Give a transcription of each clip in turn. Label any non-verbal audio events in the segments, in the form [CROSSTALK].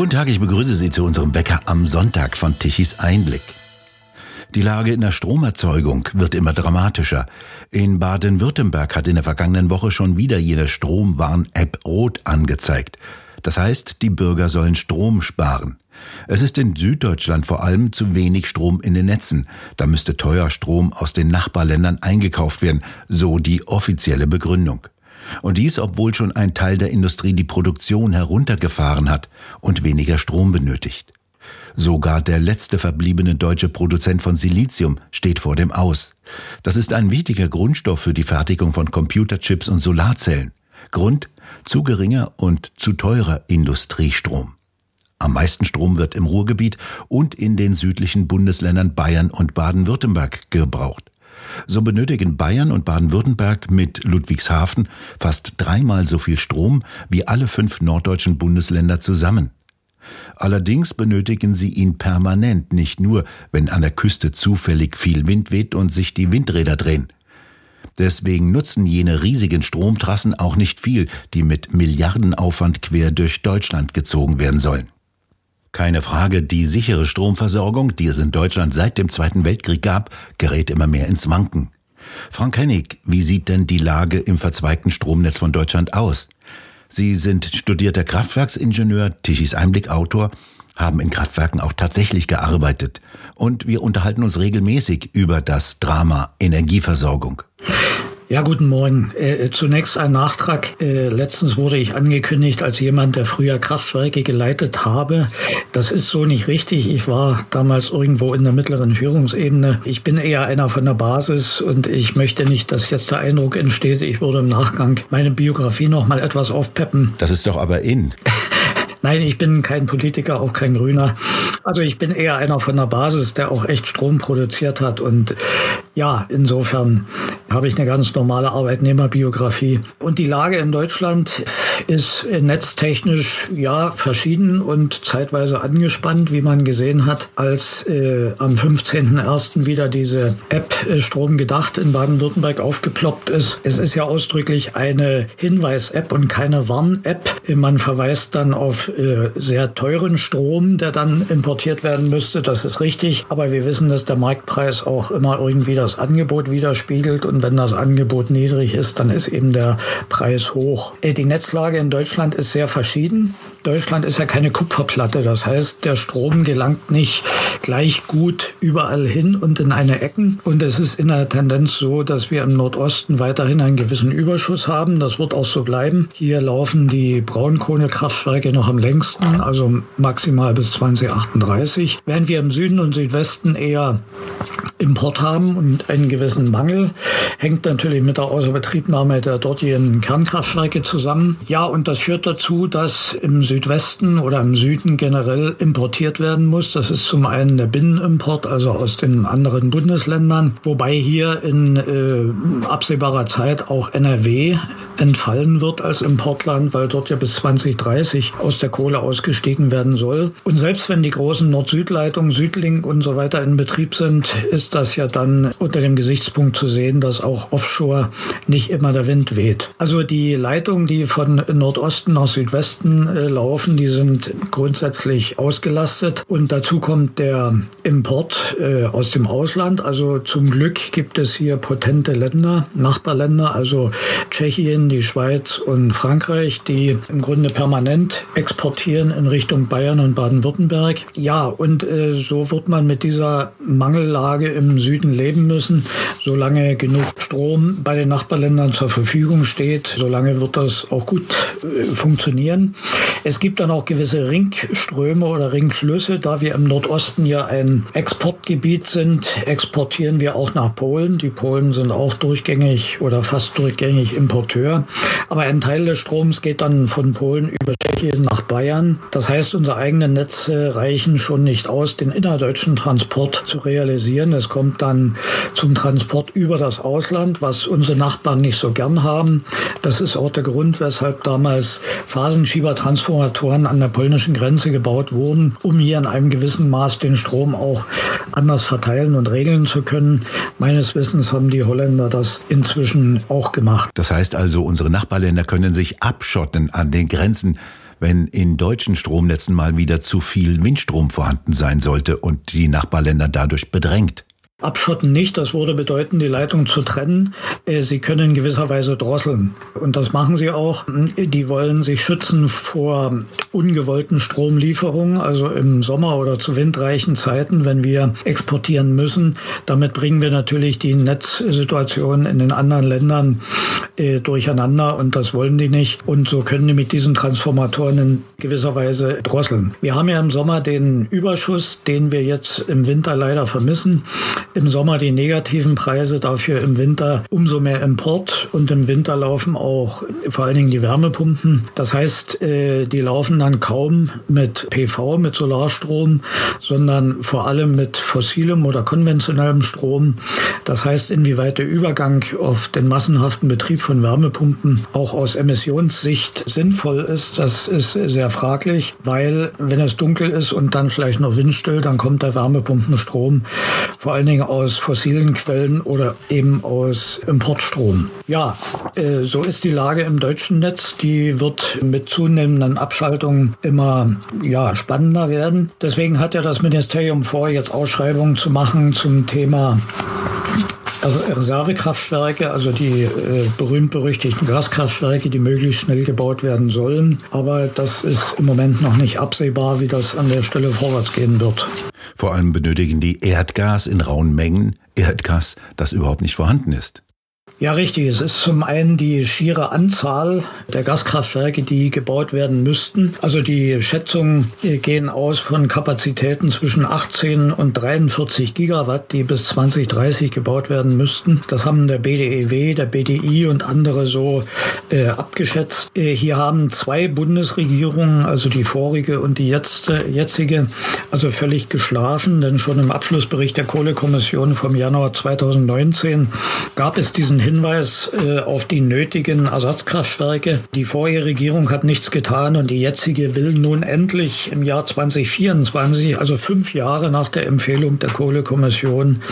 Guten Tag, ich begrüße Sie zu unserem Wecker am Sonntag von Tichys Einblick. Die Lage in der Stromerzeugung wird immer dramatischer. In Baden-Württemberg hat in der vergangenen Woche schon wieder jene Stromwarn-App rot angezeigt. Das heißt, die Bürger sollen Strom sparen. Es ist in Süddeutschland vor allem zu wenig Strom in den Netzen. Da müsste teuer Strom aus den Nachbarländern eingekauft werden, so die offizielle Begründung. Und dies, obwohl schon ein Teil der Industrie die Produktion heruntergefahren hat und weniger Strom benötigt. Sogar der letzte verbliebene deutsche Produzent von Silizium steht vor dem Aus. Das ist ein wichtiger Grundstoff für die Fertigung von Computerchips und Solarzellen. Grund zu geringer und zu teurer Industriestrom. Am meisten Strom wird im Ruhrgebiet und in den südlichen Bundesländern Bayern und Baden-Württemberg gebraucht. So benötigen Bayern und Baden-Württemberg mit Ludwigshafen fast dreimal so viel Strom wie alle fünf norddeutschen Bundesländer zusammen. Allerdings benötigen sie ihn permanent, nicht nur, wenn an der Küste zufällig viel Wind weht und sich die Windräder drehen. Deswegen nutzen jene riesigen Stromtrassen auch nicht viel, die mit Milliardenaufwand quer durch Deutschland gezogen werden sollen. Keine Frage, die sichere Stromversorgung, die es in Deutschland seit dem Zweiten Weltkrieg gab, gerät immer mehr ins Wanken. Frank Hennig, wie sieht denn die Lage im verzweigten Stromnetz von Deutschland aus? Sie sind studierter Kraftwerksingenieur, Tischis Einblick-Autor, haben in Kraftwerken auch tatsächlich gearbeitet. Und wir unterhalten uns regelmäßig über das Drama Energieversorgung. Ja, guten Morgen. Äh, zunächst ein Nachtrag. Äh, letztens wurde ich angekündigt als jemand, der früher Kraftwerke geleitet habe. Das ist so nicht richtig. Ich war damals irgendwo in der mittleren Führungsebene. Ich bin eher einer von der Basis und ich möchte nicht, dass jetzt der Eindruck entsteht, ich würde im Nachgang meine Biografie noch mal etwas aufpeppen. Das ist doch aber in. [LAUGHS] Nein, ich bin kein Politiker, auch kein Grüner. Also ich bin eher einer von der Basis, der auch echt Strom produziert hat. Und ja, insofern habe ich eine ganz normale Arbeitnehmerbiografie. Und die Lage in Deutschland ist netztechnisch ja verschieden und zeitweise angespannt, wie man gesehen hat, als äh, am 15.01. wieder diese App äh, Strom gedacht in Baden-Württemberg aufgeploppt ist. Es ist ja ausdrücklich eine Hinweis-App und keine Warn-App. Man verweist dann auf äh, sehr teuren Strom, der dann importiert werden müsste. Das ist richtig. Aber wir wissen, dass der Marktpreis auch immer irgendwie das Angebot widerspiegelt. Und wenn das Angebot niedrig ist, dann ist eben der Preis hoch. Äh, die Netzlage in Deutschland ist sehr verschieden. Deutschland ist ja keine Kupferplatte. Das heißt, der Strom gelangt nicht gleich gut überall hin und in eine Ecken. Und es ist in der Tendenz so, dass wir im Nordosten weiterhin einen gewissen Überschuss haben. Das wird auch so bleiben. Hier laufen die Braunkohlekraftwerke noch am längsten, also maximal bis 2038. Während wir im Süden und Südwesten eher Import haben und einen gewissen Mangel. Hängt natürlich mit der Außerbetriebnahme der dortigen Kernkraftwerke zusammen. Ja, und das führt dazu, dass im Südwesten oder im Süden generell importiert werden muss. Das ist zum einen der Binnenimport, also aus den anderen Bundesländern, wobei hier in äh, absehbarer Zeit auch NRW entfallen wird als Importland, weil dort ja bis 2030 aus der Kohle ausgestiegen werden soll. Und selbst wenn die großen Nord-Süd-Leitungen, Südlink und so weiter in Betrieb sind, ist ist das ja dann unter dem Gesichtspunkt zu sehen, dass auch offshore nicht immer der Wind weht. Also die Leitungen, die von Nordosten nach Südwesten äh, laufen, die sind grundsätzlich ausgelastet. Und dazu kommt der Import äh, aus dem Ausland. Also zum Glück gibt es hier potente Länder, Nachbarländer, also Tschechien, die Schweiz und Frankreich, die im Grunde permanent exportieren in Richtung Bayern und Baden-Württemberg. Ja, und äh, so wird man mit dieser Mangellage im Süden leben müssen. Solange genug Strom bei den Nachbarländern zur Verfügung steht, solange wird das auch gut äh, funktionieren. Es gibt dann auch gewisse Ringströme oder Ringflüsse. Da wir im Nordosten ja ein Exportgebiet sind, exportieren wir auch nach Polen. Die Polen sind auch durchgängig oder fast durchgängig Importeur. Aber ein Teil des Stroms geht dann von Polen über Tschechien nach Bayern. Das heißt, unsere eigenen Netze reichen schon nicht aus, den innerdeutschen Transport zu realisieren. Es kommt dann zum Transport über das Ausland, was unsere Nachbarn nicht so gern haben. Das ist auch der Grund, weshalb damals Phasenschiebertransformatoren an der polnischen Grenze gebaut wurden, um hier in einem gewissen Maß den Strom auch anders verteilen und regeln zu können. Meines Wissens haben die Holländer das inzwischen auch gemacht. Das heißt also, unsere Nachbarländer können sich abschotten an den Grenzen wenn in deutschen Stromnetzen mal wieder zu viel Windstrom vorhanden sein sollte und die Nachbarländer dadurch bedrängt? Abschotten nicht, das würde bedeuten, die Leitung zu trennen. Äh, sie können in gewisser Weise drosseln. Und das machen sie auch. Die wollen sich schützen vor ungewollten Stromlieferungen, also im Sommer oder zu windreichen Zeiten, wenn wir exportieren müssen. Damit bringen wir natürlich die Netzsituation in den anderen Ländern äh, durcheinander und das wollen die nicht. Und so können die mit diesen Transformatoren in gewisser Weise drosseln. Wir haben ja im Sommer den Überschuss, den wir jetzt im Winter leider vermissen im Sommer die negativen Preise, dafür im Winter umso mehr Import und im Winter laufen auch vor allen Dingen die Wärmepumpen. Das heißt, äh, die laufen dann kaum mit PV, mit Solarstrom, sondern vor allem mit fossilem oder konventionellem Strom. Das heißt, inwieweit der Übergang auf den massenhaften Betrieb von Wärmepumpen auch aus Emissionssicht sinnvoll ist, das ist sehr fraglich, weil wenn es dunkel ist und dann vielleicht noch windstill, dann kommt der Wärmepumpenstrom vor allen Dingen Dingen aus fossilen Quellen oder eben aus Importstrom. Ja, äh, so ist die Lage im deutschen Netz. Die wird mit zunehmenden Abschaltungen immer ja, spannender werden. Deswegen hat ja das Ministerium vor, jetzt Ausschreibungen zu machen zum Thema also Reservekraftwerke, also die äh, berühmt-berüchtigten Gaskraftwerke, die möglichst schnell gebaut werden sollen. Aber das ist im Moment noch nicht absehbar, wie das an der Stelle vorwärts gehen wird. Vor allem benötigen die Erdgas in rauen Mengen, Erdgas, das überhaupt nicht vorhanden ist. Ja, richtig. Es ist zum einen die schiere Anzahl der Gaskraftwerke, die gebaut werden müssten. Also die Schätzungen gehen aus von Kapazitäten zwischen 18 und 43 Gigawatt, die bis 2030 gebaut werden müssten. Das haben der BDEW, der BDI und andere so äh, abgeschätzt. Äh, hier haben zwei Bundesregierungen, also die vorige und die jetzt, äh, jetzige, also völlig geschlafen, denn schon im Abschlussbericht der Kohlekommission vom Januar 2019 gab es diesen Hinweis äh, auf die nötigen Ersatzkraftwerke. Die vorherige Regierung hat nichts getan und die jetzige will nun endlich im Jahr 2024, also fünf Jahre nach der Empfehlung der Kohlekommission,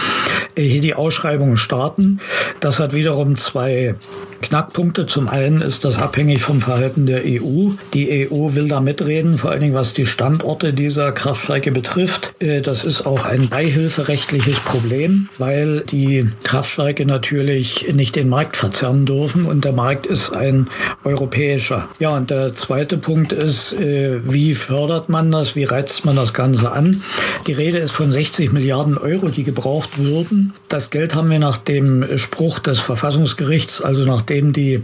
äh, hier die Ausschreibung starten. Das hat wiederum zwei Knackpunkte. Zum einen ist das abhängig vom Verhalten der EU. Die EU will da mitreden, vor allen Dingen was die Standorte dieser Kraftwerke betrifft. Äh, das ist auch ein beihilferechtliches Problem, weil die Kraftwerke natürlich nicht den Markt verzerren dürfen und der Markt ist ein europäischer. Ja, und der zweite Punkt ist, äh, wie fördert man das, wie reizt man das Ganze an? Die Rede ist von 60 Milliarden Euro, die gebraucht würden. Das Geld haben wir nach dem Spruch des Verfassungsgerichts, also nach nachdem die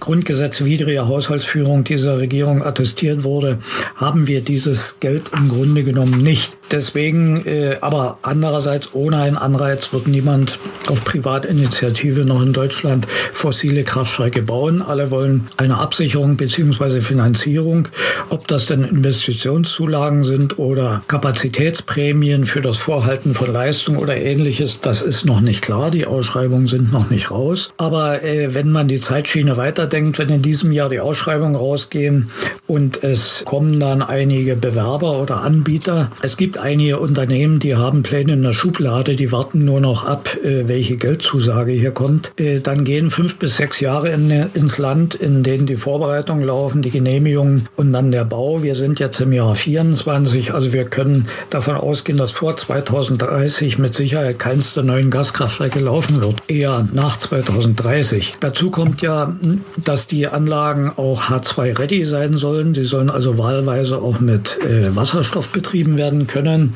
grundgesetzwidrige Haushaltsführung dieser Regierung attestiert wurde, haben wir dieses Geld im Grunde genommen nicht. Deswegen, äh, aber andererseits ohne einen Anreiz wird niemand auf Privatinitiative noch in Deutschland fossile Kraftwerke bauen. Alle wollen eine Absicherung bzw. Finanzierung. Ob das denn Investitionszulagen sind oder Kapazitätsprämien für das Vorhalten von Leistung oder ähnliches, das ist noch nicht klar. Die Ausschreibungen sind noch nicht raus. Aber äh, wenn man die Zeitschiene weiterdenkt, wenn in diesem Jahr die Ausschreibungen rausgehen und es kommen dann einige Bewerber oder Anbieter, es gibt einige Unternehmen, die haben Pläne in der Schublade, die warten nur noch ab, äh, welche Geldzusage hier kommt. Äh, dann gehen fünf bis sechs Jahre in, ins Land, in denen die Vorbereitungen laufen, die Genehmigungen und dann der Bau. Wir sind jetzt im Jahr 24, also wir können davon ausgehen, dass vor 2030 mit Sicherheit keins der neuen Gaskraftwerke laufen wird, eher nach 2030. Dazu kommt ja, dass die Anlagen auch H2-ready sein sollen. Sie sollen also wahlweise auch mit äh, Wasserstoff betrieben werden können en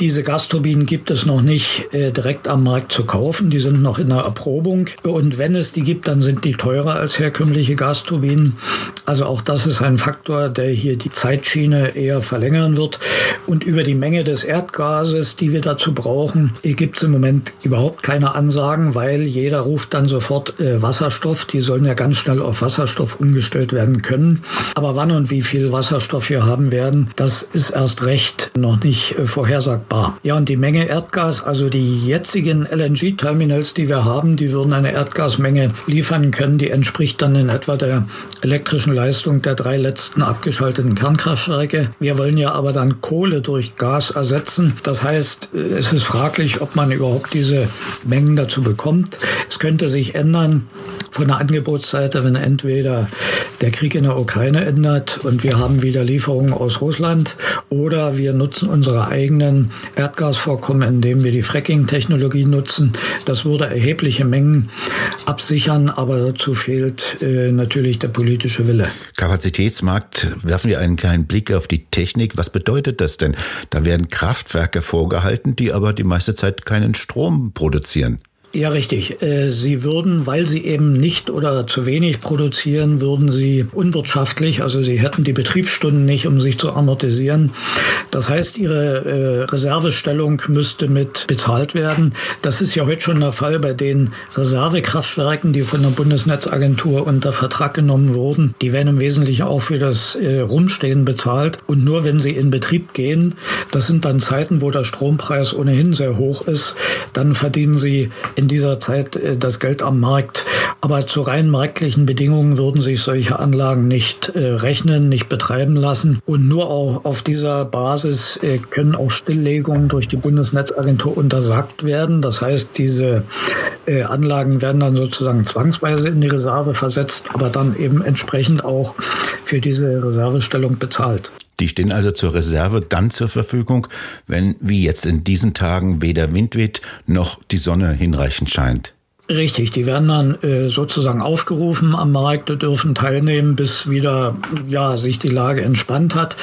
Diese Gasturbinen gibt es noch nicht äh, direkt am Markt zu kaufen. Die sind noch in der Erprobung. Und wenn es die gibt, dann sind die teurer als herkömmliche Gasturbinen. Also auch das ist ein Faktor, der hier die Zeitschiene eher verlängern wird. Und über die Menge des Erdgases, die wir dazu brauchen, gibt es im Moment überhaupt keine Ansagen, weil jeder ruft dann sofort äh, Wasserstoff. Die sollen ja ganz schnell auf Wasserstoff umgestellt werden können. Aber wann und wie viel Wasserstoff wir haben werden, das ist erst recht noch nicht äh, vorhersagbar bar. Ja, und die Menge Erdgas, also die jetzigen LNG-Terminals, die wir haben, die würden eine Erdgasmenge liefern können, die entspricht dann in etwa der elektrischen Leistung der drei letzten abgeschalteten Kernkraftwerke. Wir wollen ja aber dann Kohle durch Gas ersetzen. Das heißt, es ist fraglich, ob man überhaupt diese Mengen dazu bekommt. Es könnte sich ändern, von der Angebotsseite, wenn entweder der Krieg in der Ukraine ändert und wir haben wieder Lieferungen aus Russland oder wir nutzen unsere eigenen Erdgasvorkommen, indem wir die Fracking-Technologie nutzen. Das würde erhebliche Mengen absichern, aber dazu fehlt äh, natürlich der politische Wille. Kapazitätsmarkt, werfen wir einen kleinen Blick auf die Technik. Was bedeutet das denn? Da werden Kraftwerke vorgehalten, die aber die meiste Zeit keinen Strom produzieren. Ja, richtig. Äh, sie würden, weil sie eben nicht oder zu wenig produzieren, würden sie unwirtschaftlich, also sie hätten die Betriebsstunden nicht, um sich zu amortisieren. Das heißt, ihre äh, Reservestellung müsste mit bezahlt werden. Das ist ja heute schon der Fall bei den Reservekraftwerken, die von der Bundesnetzagentur unter Vertrag genommen wurden. Die werden im Wesentlichen auch für das äh, Rumstehen bezahlt. Und nur wenn sie in Betrieb gehen, das sind dann Zeiten, wo der Strompreis ohnehin sehr hoch ist, dann verdienen sie in dieser Zeit äh, das Geld am Markt. Aber zu rein marktlichen Bedingungen würden sich solche Anlagen nicht äh, rechnen, nicht betreiben lassen. Und nur auch auf dieser Basis äh, können auch Stilllegungen durch die Bundesnetzagentur untersagt werden. Das heißt, diese Anlagen werden dann sozusagen zwangsweise in die Reserve versetzt, aber dann eben entsprechend auch für diese Reservestellung bezahlt. Die stehen also zur Reserve dann zur Verfügung, wenn wie jetzt in diesen Tagen weder Wind weht noch die Sonne hinreichend scheint. Richtig, die werden dann äh, sozusagen aufgerufen am Markt, dürfen teilnehmen, bis wieder ja sich die Lage entspannt hat.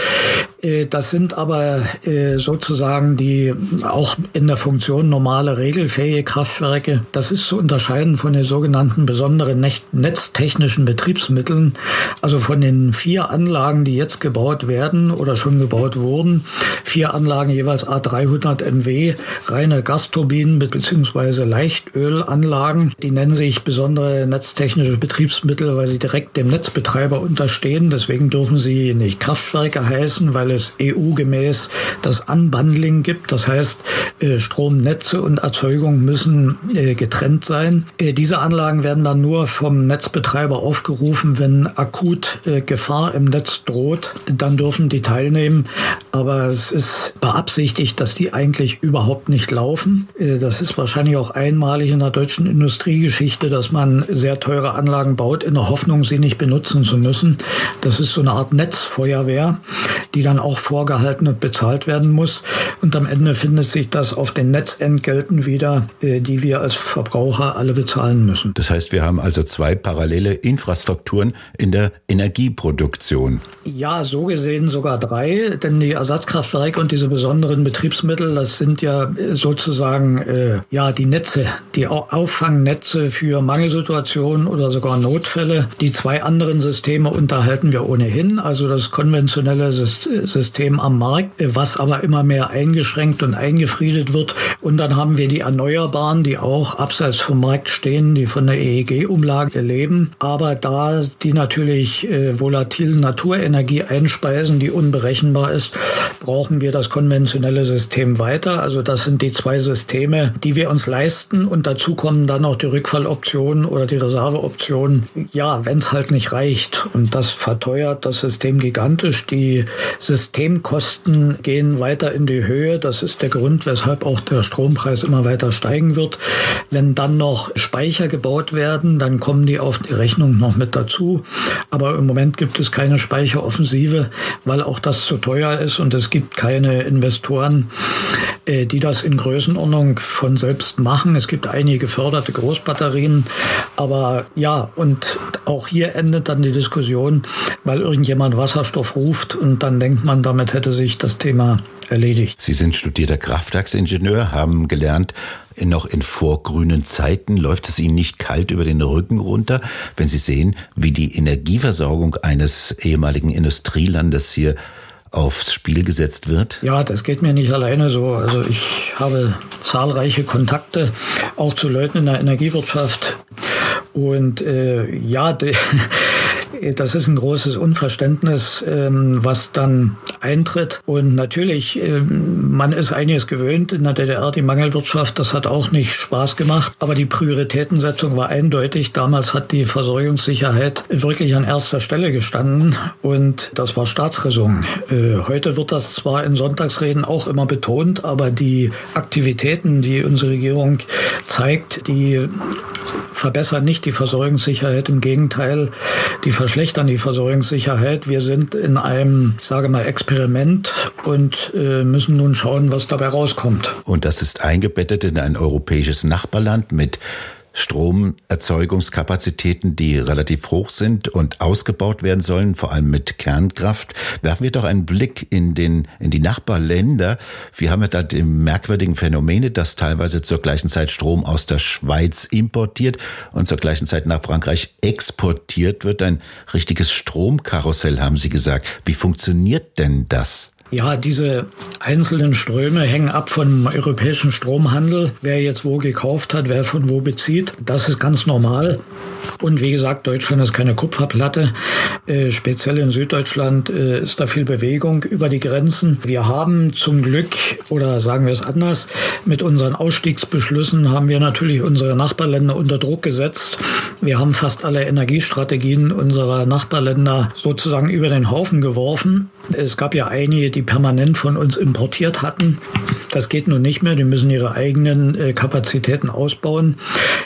Äh, das sind aber äh, sozusagen die auch in der Funktion normale regelfähige Kraftwerke. Das ist zu unterscheiden von den sogenannten besonderen netztechnischen Betriebsmitteln, also von den vier Anlagen, die jetzt gebaut werden oder schon gebaut wurden. Vier Anlagen jeweils A300 MW, reine Gasturbinen bzw. Leichtölanlagen sagen. Die nennen sich besondere netztechnische Betriebsmittel, weil sie direkt dem Netzbetreiber unterstehen. Deswegen dürfen sie nicht Kraftwerke heißen, weil es EU-gemäß das Unbundling gibt. Das heißt, äh, Stromnetze und Erzeugung müssen äh, getrennt sein. Äh, diese Anlagen werden dann nur vom Netzbetreiber aufgerufen, wenn akut Gefahr im Netz droht. Dann dürfen die teilnehmen. Aber es ist beabsichtigt, dass die eigentlich überhaupt nicht laufen. Das ist wahrscheinlich auch einmalig in der deutschen Industrie Industriegeschichte, dass man sehr teure Anlagen baut, in der Hoffnung, sie nicht benutzen zu müssen. Das ist so eine Art Netzfeuerwehr, die dann auch vorgehalten und bezahlt werden muss. Und am Ende findet sich das auf den Netzentgelten wieder, äh, die wir als Verbraucher alle bezahlen müssen. Das heißt, wir haben also zwei parallele Infrastrukturen in der Energieproduktion. Ja, so gesehen sogar drei, denn die Ersatzkraftwerke und diese besonderen Betriebsmittel, das sind ja sozusagen äh, ja die Netze, die auffangen Auffangnetze für Mangelsituationen oder sogar Notfälle. Die zwei anderen Systeme unterhalten wir ohnehin, also das konventionelle System am Markt, was aber immer mehr eingeschränkt und eingefriedet wird. Und dann haben wir die Erneuerbaren, die auch abseits vom Markt stehen, die von der EEG-Umlage leben, aber da die natürlich äh, volatilen Naturenergie einspeisen, die unberechenbar ist, brauchen wir das konventionelle System weiter. Also das sind die zwei Systeme, die wir uns leisten und dazu kommen dann auch die Rückfalloption oder die Reserveoption. Ja, wenn es halt nicht reicht. Und das verteuert das System gigantisch. Die Systemkosten gehen weiter in die Höhe. Das ist der Grund, weshalb auch der Strompreis immer weiter steigen wird. Wenn dann noch Speicher gebaut werden, dann kommen die auf die Rechnung noch mit dazu. Aber im Moment gibt es keine Speicheroffensive, weil auch das zu teuer ist und es gibt keine Investoren, äh, die das in Größenordnung von selbst machen. Es gibt einige geförderte Großbatterien. Aber ja, und auch hier endet dann die Diskussion, weil irgendjemand Wasserstoff ruft und dann denkt man, damit hätte sich das Thema erledigt. Sie sind studierter Kraftwerksingenieur, haben gelernt, noch in vorgrünen Zeiten läuft es Ihnen nicht kalt über den Rücken runter, wenn Sie sehen, wie die Energieversorgung eines ehemaligen Industrielandes hier aufs Spiel gesetzt wird? Ja, das geht mir nicht alleine so. Also ich habe zahlreiche Kontakte auch zu Leuten in der Energiewirtschaft. Und äh, ja, [LAUGHS] das ist ein großes Unverständnis, ähm, was dann eintritt. Und natürlich, ähm, man ist einiges gewöhnt in der DDR, die Mangelwirtschaft, das hat auch nicht Spaß gemacht. Aber die Prioritätensetzung war eindeutig. Damals hat die Versorgungssicherheit wirklich an erster Stelle gestanden und das war Staatsräson. Äh, heute wird das zwar in Sonntagsreden auch immer betont, aber die Aktivitäten, die unsere Regierung zeigt, die verbessern nicht die Versorgungssicherheit, im Gegenteil, die verschlechtern die Versorgungssicherheit. Wir sind in einem, ich sage mal, Experiment und äh, müssen nun schauen, was dabei rauskommt. Und das ist eingebettet in ein europäisches Nachbarland mit Stromerzeugungskapazitäten, die relativ hoch sind und ausgebaut werden sollen, vor allem mit Kernkraft. Werfen wir doch einen Blick in den, in die Nachbarländer. Wir haben ja da die merkwürdigen Phänomene, dass teilweise zur gleichen Zeit Strom aus der Schweiz importiert und zur gleichen Zeit nach Frankreich exportiert wird. Ein richtiges Stromkarussell, haben Sie gesagt. Wie funktioniert denn das? Ja, diese einzelnen Ströme hängen ab vom europäischen Stromhandel. Wer jetzt wo gekauft hat, wer von wo bezieht, das ist ganz normal. Und wie gesagt, Deutschland ist keine Kupferplatte. Äh, speziell in Süddeutschland äh, ist da viel Bewegung über die Grenzen. Wir haben zum Glück, oder sagen wir es anders, mit unseren Ausstiegsbeschlüssen haben wir natürlich unsere Nachbarländer unter Druck gesetzt. Wir haben fast alle Energiestrategien unserer Nachbarländer sozusagen über den Haufen geworfen. Es gab ja einige, die permanent von uns importiert hatten. Das geht nun nicht mehr. Die müssen ihre eigenen äh, Kapazitäten ausbauen.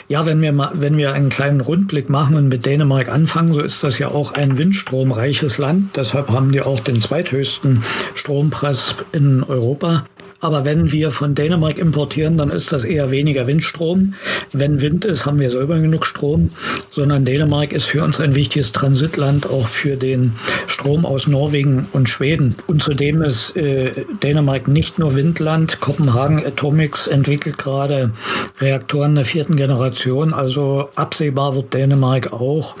Ja, wenn wir mal, wenn wir einen kleinen Rundblick machen und mit Dänemark anfangen, so ist das ja auch ein windstromreiches Land. Deshalb haben die auch den zweithöchsten Strompreis in Europa. Aber wenn wir von Dänemark importieren, dann ist das eher weniger Windstrom. Wenn Wind ist, haben wir selber genug Strom, sondern Dänemark ist für uns ein wichtiges Transitland auch für den Strom aus Norwegen und Schweden. Und zudem ist äh, Dänemark nicht nur Windland. Kopenhagen Atomics entwickelt gerade Reaktoren der vierten Generation. Also absehbar wird Dänemark auch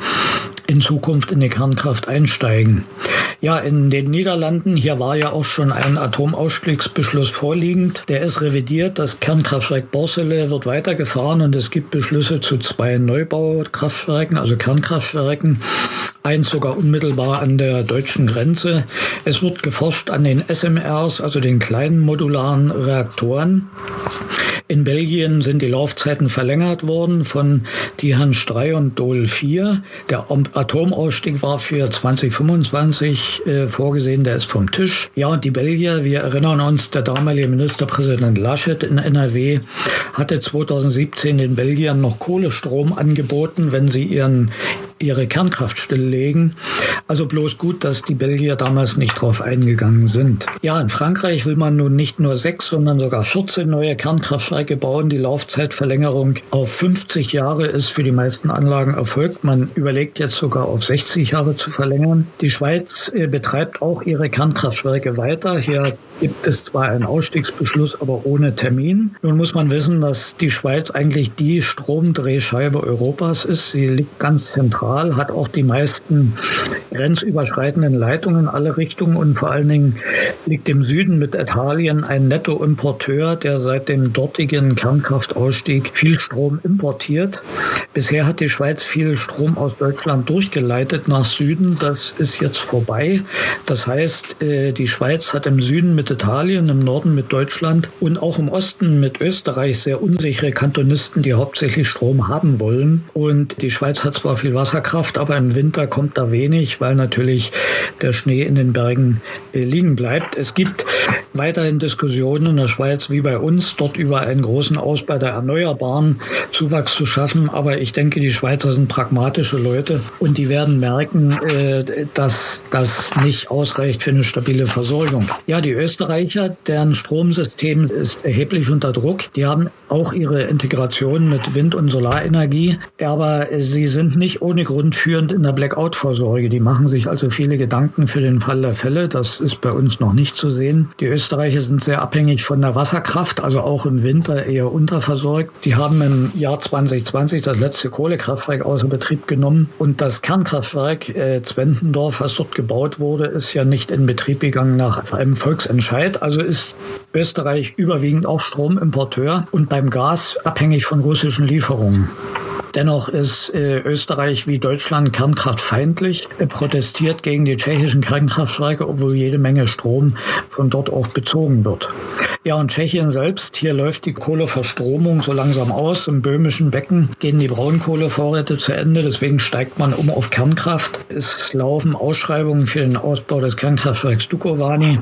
in Zukunft in die Kernkraft einsteigen. Ja, in den Niederlanden, hier war ja auch schon ein Atomausstiegsbeschluss vorliegend. Der ist revidiert. Das Kernkraftwerk Borsele wird weitergefahren und es gibt Beschlüsse zu zwei Neubaukraftwerken, also Kernkraftwerken. Eins sogar unmittelbar an der deutschen Grenze. Es wird geforscht an den SMRs, also den kleinen modularen Reaktoren. In Belgien sind die Laufzeiten verlängert worden von Tihange 3 und Dole 4. Der Atomausstieg war für 2025 äh, vorgesehen, der ist vom Tisch. Ja, und die Belgier, wir erinnern uns, der damalige Ministerpräsident Laschet in NRW hatte 2017 den Belgiern noch Kohlestrom angeboten, wenn sie ihren ihre Kernkraft stilllegen. Also bloß gut, dass die Belgier damals nicht drauf eingegangen sind. Ja, in Frankreich will man nun nicht nur sechs, sondern sogar 14 neue Kernkraftwerke bauen. Die Laufzeitverlängerung auf 50 Jahre ist für die meisten Anlagen erfolgt. Man überlegt jetzt sogar auf 60 Jahre zu verlängern. Die Schweiz äh, betreibt auch ihre Kernkraftwerke weiter. Hier gibt es zwar einen Ausstiegsbeschluss, aber ohne Termin. Nun muss man wissen, dass die Schweiz eigentlich die Stromdrehscheibe Europas ist. Sie liegt ganz zentral, hat auch die meisten grenzüberschreitenden Leitungen in alle Richtungen und vor allen Dingen liegt im Süden mit Italien ein Nettoimporteur, der seit dem dortigen Kernkraftausstieg viel Strom importiert. Bisher hat die Schweiz viel Strom aus Deutschland durchgeleitet nach Süden. Das ist jetzt vorbei. Das heißt, äh, die Schweiz hat im Süden mit Italien, im Norden mit Deutschland und auch im Osten mit Österreich sehr unsichere Kantonisten, die hauptsächlich Strom haben wollen. Und die Schweiz hat zwar viel Wasserkraft, aber im Winter kommt da wenig, weil natürlich der Schnee in den Bergen äh, liegen bleibt. Es gibt weiterhin Diskussionen in der Schweiz wie bei uns, dort über einen großen Ausbau der Erneuerbaren Zuwachs zu schaffen. Aber ich denke, die Schweizer sind pragmatische Leute und die werden merken, äh, dass das nicht ausreicht für eine stabile Versorgung. Ja, die Österreicher deren Stromsystem ist erheblich unter Druck. Die haben auch ihre Integration mit Wind- und Solarenergie, aber sie sind nicht ohne Grund führend in der Blackout-Vorsorge. Die machen sich also viele Gedanken für den Fall der Fälle. Das ist bei uns noch nicht zu sehen. Die Österreicher sind sehr abhängig von der Wasserkraft, also auch im Winter eher unterversorgt. Die haben im Jahr 2020 das letzte Kohlekraftwerk außer Betrieb genommen und das Kernkraftwerk äh, Zwentendorf, was dort gebaut wurde, ist ja nicht in Betrieb gegangen nach einem Volksentscheid. Also ist Österreich überwiegend auch Stromimporteur und beim Gas abhängig von russischen Lieferungen. Dennoch ist äh, Österreich wie Deutschland kernkraftfeindlich, er protestiert gegen die tschechischen Kernkraftwerke, obwohl jede Menge Strom von dort auch bezogen wird. Ja, und Tschechien selbst, hier läuft die Kohleverstromung so langsam aus. Im böhmischen Becken gehen die Braunkohlevorräte zu Ende, deswegen steigt man um auf Kernkraft. Es laufen Ausschreibungen für den Ausbau des Kernkraftwerks Dukovany.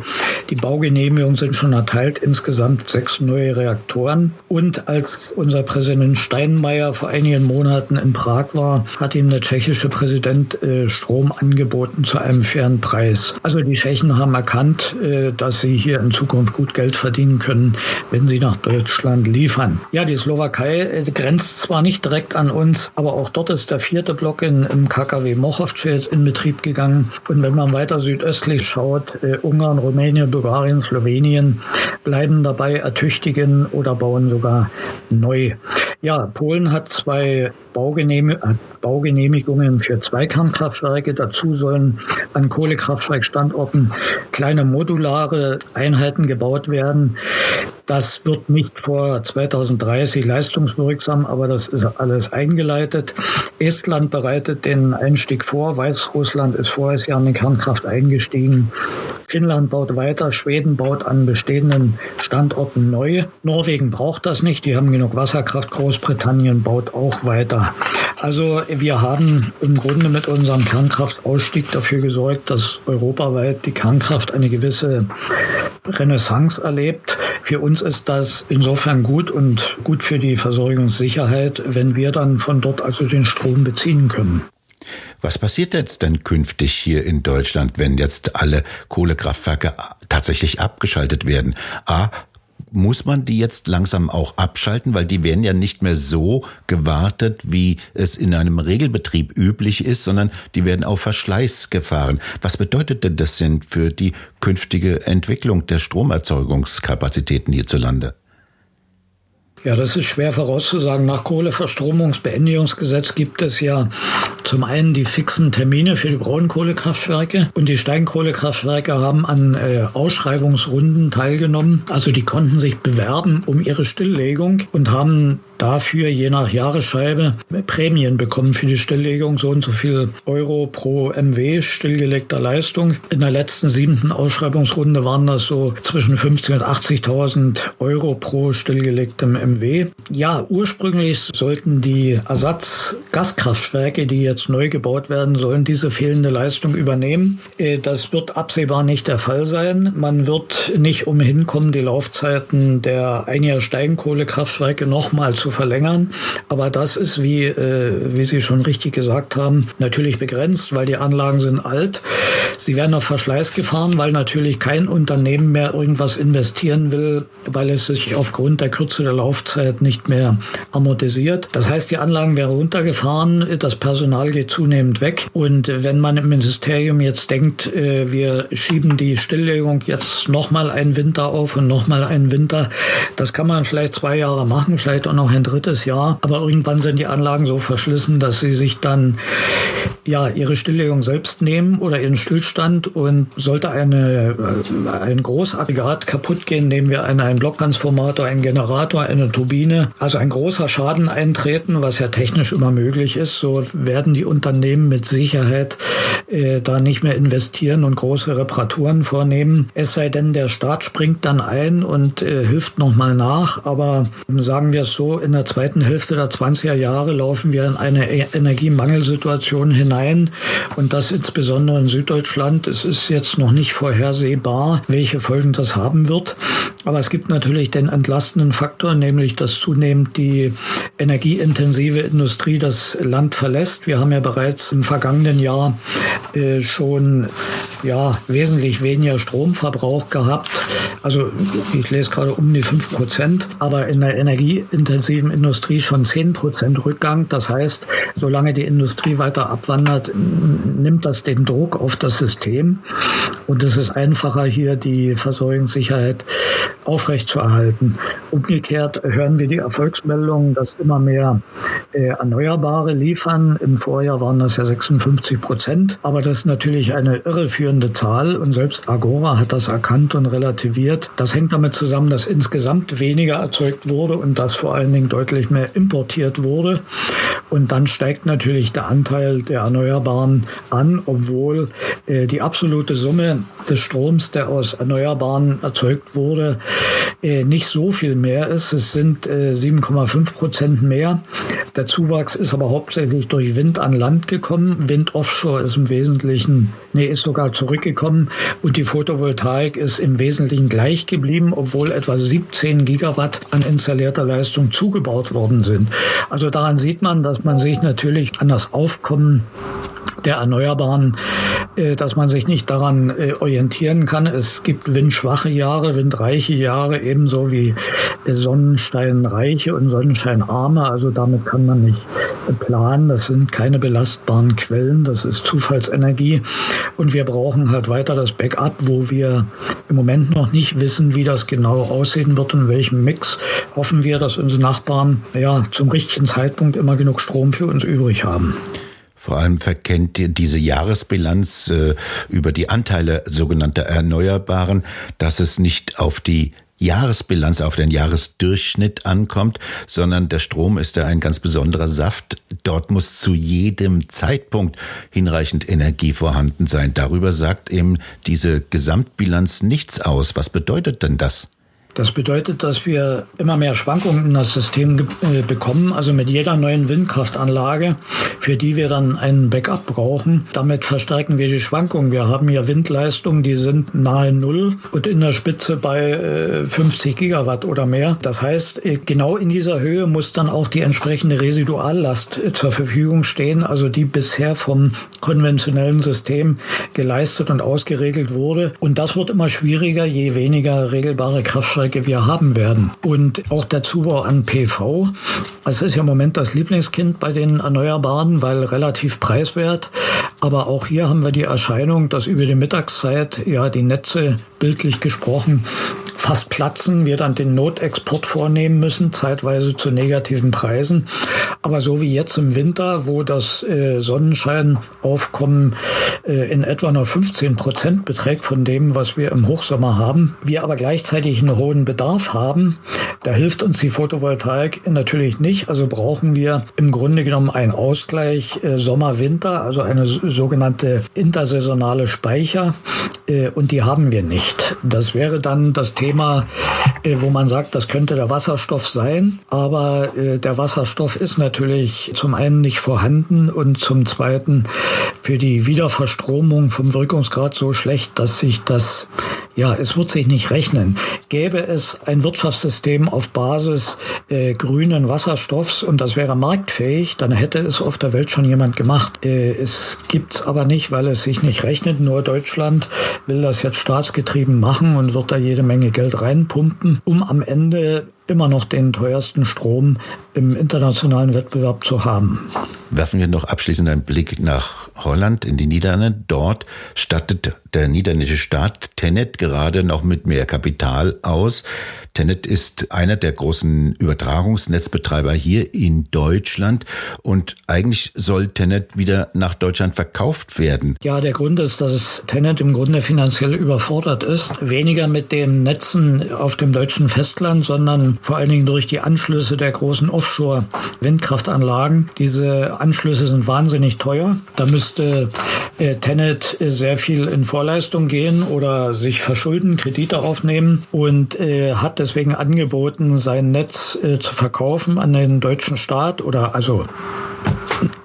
Die Baugenehmigungen sind schon erteilt, insgesamt sechs neue Reaktoren. Und als unser Präsident Steinmeier vor einigen Monaten Monaten in Prag war, hat ihm der tschechische Präsident äh, Strom angeboten zu einem fairen Preis. Also die Tschechen haben erkannt, äh, dass sie hier in Zukunft gut Geld verdienen können, wenn sie nach Deutschland liefern. Ja, die Slowakei äh, grenzt zwar nicht direkt an uns, aber auch dort ist der vierte Block in, im KKW Mochovce jetzt in Betrieb gegangen. Und wenn man weiter südöstlich schaut, äh, Ungarn, Rumänien, Bulgarien, Slowenien bleiben dabei, ertüchtigen oder bauen sogar neu. Ja, Polen hat zwei Baugenehmigungen für zwei Kernkraftwerke. Dazu sollen an Kohlekraftwerkstandorten kleine modulare Einheiten gebaut werden. Das wird nicht vor 2030 leistungswirksam, aber das ist alles eingeleitet. Estland bereitet den Einstieg vor. Weißrussland ist Jahr in die Kernkraft eingestiegen. Finnland baut weiter, Schweden baut an bestehenden Standorten neu. Norwegen braucht das nicht, die haben genug Wasserkraft. Großbritannien baut auch weiter. Also wir haben im Grunde mit unserem Kernkraftausstieg dafür gesorgt, dass europaweit die Kernkraft eine gewisse Renaissance erlebt. Für uns ist das insofern gut und gut für die Versorgungssicherheit, wenn wir dann von dort also den Strom beziehen können. Was passiert jetzt denn künftig hier in Deutschland, wenn jetzt alle Kohlekraftwerke tatsächlich abgeschaltet werden? A, muss man die jetzt langsam auch abschalten, weil die werden ja nicht mehr so gewartet, wie es in einem Regelbetrieb üblich ist, sondern die werden auf Verschleiß gefahren. Was bedeutet denn das denn für die künftige Entwicklung der Stromerzeugungskapazitäten hierzulande? Ja, das ist schwer vorauszusagen. Nach Kohleverstromungsbeendigungsgesetz gibt es ja zum einen die fixen Termine für die Braunkohlekraftwerke und die Steinkohlekraftwerke haben an äh, Ausschreibungsrunden teilgenommen. Also die konnten sich bewerben um ihre Stilllegung und haben dafür je nach Jahresscheibe Prämien bekommen für die Stilllegung, so und so viel Euro pro MW stillgelegter Leistung. In der letzten siebten Ausschreibungsrunde waren das so zwischen 50 und 80.000 Euro pro stillgelegtem MW. Ja, ursprünglich sollten die Ersatzgaskraftwerke, die jetzt neu gebaut werden sollen, diese fehlende Leistung übernehmen. Äh, das wird absehbar nicht der Fall sein. Man wird nicht umhin kommen, die Laufzeiten der einiger Steinkohlekraftwerke nochmal zu verlängern. Aber das ist, wie, äh, wie Sie schon richtig gesagt haben, natürlich begrenzt, weil die Anlagen sind alt. Sie werden auf Verschleiß gefahren, weil natürlich kein Unternehmen mehr irgendwas investieren will, weil es sich aufgrund der Kürze der Laufzeit nicht mehr amortisiert. Das heißt, die Anlagen werden runtergefahren, das Personal geht zunehmend weg. Und wenn man im Ministerium jetzt denkt, äh, wir schieben die Stilllegung jetzt nochmal einen Winter auf und nochmal einen Winter, das kann man vielleicht zwei Jahre machen, vielleicht auch noch ein drittes Jahr. Aber irgendwann sind die Anlagen so verschlissen, dass sie sich dann ja ihre Stilllegung selbst nehmen oder ihren Stillstand und sollte eine, äh, ein Großaggregat kaputt gehen, nehmen wir einen, einen Blocktransformator, einen Generator, eine Turbine, also ein großer Schaden eintreten, was ja technisch immer möglich ist, so werden die Unternehmen mit Sicherheit äh, da nicht mehr investieren und große Reparaturen vornehmen. Es sei denn, der Staat springt dann ein und äh, hilft nochmal nach. Aber sagen wir es so, in der zweiten Hälfte der 20er Jahre laufen wir in eine e-, Energiemangelsituation hinein und das insbesondere in Süddeutschland. Es ist jetzt noch nicht vorhersehbar, welche Folgen das haben wird. Aber es gibt natürlich den entlastenden Faktor, nämlich dass zunehmend die energieintensive Industrie das Land verlässt. Wir haben ja bereits im vergangenen Jahr äh, schon ja, wesentlich weniger Stromverbrauch gehabt. Also ich lese gerade um die 5 Prozent, aber in der energieintensiven Industrie schon 10 Prozent Rückgang. Das heißt, solange die Industrie weiter abwandert, nimmt das den Druck auf das System. Und es ist einfacher, hier die Versorgungssicherheit aufrechtzuerhalten. Umgekehrt hören wir die Erfolgsmeldungen, dass immer mehr äh, Erneuerbare liefern. Im Vorjahr waren das ja 56 Prozent. Aber das ist natürlich eine irreführende Zahl. Und selbst Agora hat das erkannt und relativiert. Das hängt damit zusammen, dass insgesamt weniger erzeugt wurde und dass vor allen Dingen deutlich mehr importiert wurde. Und dann steigt natürlich der Anteil der Erneuerbaren an, obwohl äh, die absolute Summe des Stroms, der aus Erneuerbaren erzeugt wurde, äh, nicht so viel mehr ist. Es sind äh, 7,5 Prozent mehr. Der Zuwachs ist aber hauptsächlich durch Wind an Land gekommen. Wind offshore ist im Wesentlichen, nee, ist sogar zurückgekommen. Und die Photovoltaik ist im Wesentlichen gleich geblieben, obwohl etwa 17 Gigawatt an installierter Leistung zugebaut worden sind. Also daran sieht man, dass man sich natürlich an das Aufkommen der Erneuerbaren, äh, dass man sich nicht daran äh, orientieren kann. Es gibt windschwache Jahre, windreiche Jahre, ebenso wie äh, sonnensteinreiche und sonnenscheinarme. Also damit kann man nicht planen. Das sind keine belastbaren Quellen, das ist Zufallsenergie. Und wir brauchen halt weiter das Backup, wo wir im Moment noch nicht wissen, wie das genau aussehen wird und in welchem Mix. Hoffen wir, dass unsere Nachbarn ja zum richtigen Zeitpunkt immer genug Strom für uns übrig haben. Vor allem verkennt diese Jahresbilanz äh, über die Anteile sogenannter Erneuerbaren, dass es nicht auf die Jahresbilanz auf den Jahresdurchschnitt ankommt, sondern der Strom ist da ein ganz besonderer Saft. Dort muss zu jedem Zeitpunkt hinreichend Energie vorhanden sein. Darüber sagt eben diese Gesamtbilanz nichts aus. Was bedeutet denn das? Das bedeutet, dass wir immer mehr Schwankungen in das System äh, bekommen, also mit jeder neuen Windkraftanlage, für die wir dann einen Backup brauchen. Damit verstärken wir die Schwankungen. Wir haben hier Windleistungen, die sind nahe Null und in der Spitze bei 50 äh, Gigawatt oder mehr. Das heißt, äh, genau in dieser Höhe muss dann auch die entsprechende Residuallast zur Verfügung stehen, also die bisher vom konventionellen System geleistet und ausgeregelt wurde. Und das wird immer schwieriger, je weniger regelbare Kraftstoffe Fahrzeugstrecke wir haben werden. Und auch der Zubau an PV. Es ist ja im Moment das Lieblingskind bei den Erneuerbaren, weil relativ preiswert. Aber auch hier haben wir die Erscheinung, dass über die Mittagszeit ja die Netze bildlich gesprochen fast platzen, wir dann den Notexport vornehmen müssen, zeitweise zu negativen Preisen. Aber so wie jetzt im Winter, wo das äh, Sonnenscheinaufkommen äh, in etwa nur 15 Prozent beträgt von dem, was wir im Hochsommer haben, wir aber gleichzeitig einen hohen Bedarf haben, da hilft uns die Photovoltaik natürlich nicht. Also brauchen wir im Grunde genommen einen Ausgleich äh, Sommer-Winter, also eine sogenannte intersaisonale Speicher. Äh, und die haben wir nicht. Das wäre dann das Thema, äh, wo man sagt, das könnte der Wasserstoff sein. Aber äh, der Wasserstoff ist natürlich zum einen nicht vorhanden und zum zweiten für die Wiederverstromung vom Wirkungsgrad so schlecht, dass sich das, ja, es wird sich nicht rechnen. Gäbe es ein Wirtschaftssystem auf Basis äh, grünen Wasserstoffs und das wäre marktfähig, dann hätte es auf der Welt schon jemand gemacht. Äh, es gibt es aber nicht, weil es sich nicht rechnet. Nur Deutschland will das jetzt staatsgetrieben machen und wird da jede Menge Geld reinpumpen, um am Ende immer noch den teuersten Strom im internationalen Wettbewerb zu haben. Werfen wir noch abschließend einen Blick nach Holland in die Niederlande. Dort stattet der niederländische Staat Tenet gerade noch mit mehr Kapital aus. Tenet ist einer der großen Übertragungsnetzbetreiber hier in Deutschland und eigentlich soll Tenet wieder nach Deutschland verkauft werden. Ja, der Grund ist, dass Tenet im Grunde finanziell überfordert ist. Weniger mit den Netzen auf dem deutschen Festland, sondern vor allen Dingen durch die Anschlüsse der großen Offshore-Windkraftanlagen. Diese Anschlüsse sind wahnsinnig teuer. Da müsste äh, Tenet sehr viel in Vorleistung gehen oder sich verschulden, Kredite aufnehmen und äh, hat deswegen angeboten, sein Netz äh, zu verkaufen an den deutschen Staat oder also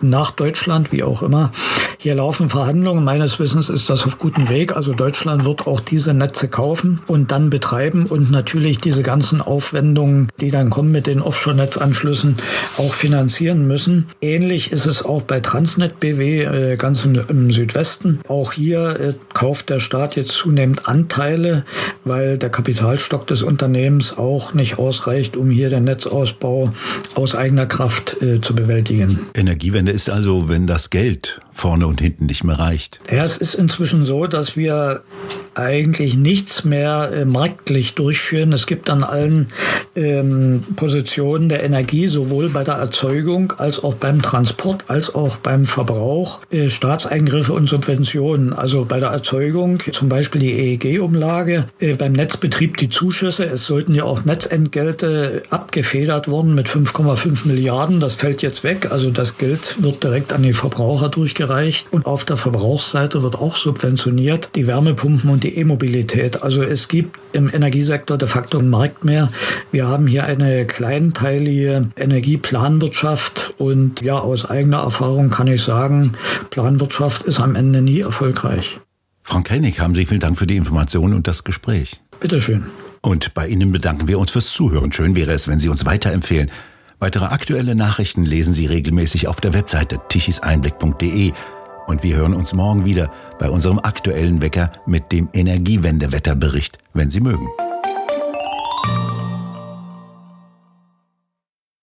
nach Deutschland, wie auch immer. Hier laufen Verhandlungen. Meines Wissens ist das auf gutem Weg. Also Deutschland wird auch diese Netze kaufen und dann betreiben und natürlich diese ganzen Aufwendungen, die dann kommen mit den Offshore-Netzanschlüssen, auch finanzieren müssen. Ähnlich ist es auch bei Transnet BW äh, ganz im, Südwesten. Auch hier äh, kauft der Staat jetzt zunehmend Anteile, weil der Kapitalstock des Unternehmens auch nicht ausreicht, um hier den Netzausbau aus eigener Kraft äh, zu bewältigen. Energiewende ist also, wenn das Geld vorne und hinten nicht mehr reicht. Ja, es ist inzwischen so, dass wir eigentlich nichts mehr äh, marktlich durchführen. Es gibt an allen ähm, Positionen der Energie, sowohl bei der Erzeugung als auch beim Transport, als auch beim Verbrauch, äh, Staatseingriffe und Subventionen. Also bei der Erzeugung, zum Beispiel die EEG-Umlage, äh, beim Netzbetrieb die Zuschüsse. Es sollten ja auch Netzentgelte abgefedert worden mit 5,5 Milliarden. Das fällt jetzt weg. Also das Geld wird direkt an die Verbraucher durchgereicht. Und auf der Verbrauchsseite wird auch subventioniert die Wärmepumpen und die E-Mobilität. Also es gibt im Energiesektor de facto einen Markt mehr. Wir haben hier eine kleinteilige Energieplanwirtschaft und ja, aus eigener Erfahrung kann ich sagen, Planwirtschaft ist am Ende nie erfolgreich. Frank Hennig, haben Sie vielen Dank für die Informationen und das Gespräch. Bitteschön. Und bei Ihnen bedanken wir uns fürs Zuhören. Schön wäre es, wenn Sie uns weiterempfehlen. Weitere aktuelle Nachrichten lesen Sie regelmäßig auf der Webseite tichiseinblick.de. Und wir hören uns morgen wieder bei unserem aktuellen Wecker mit dem Energiewendewetterbericht, wenn Sie mögen.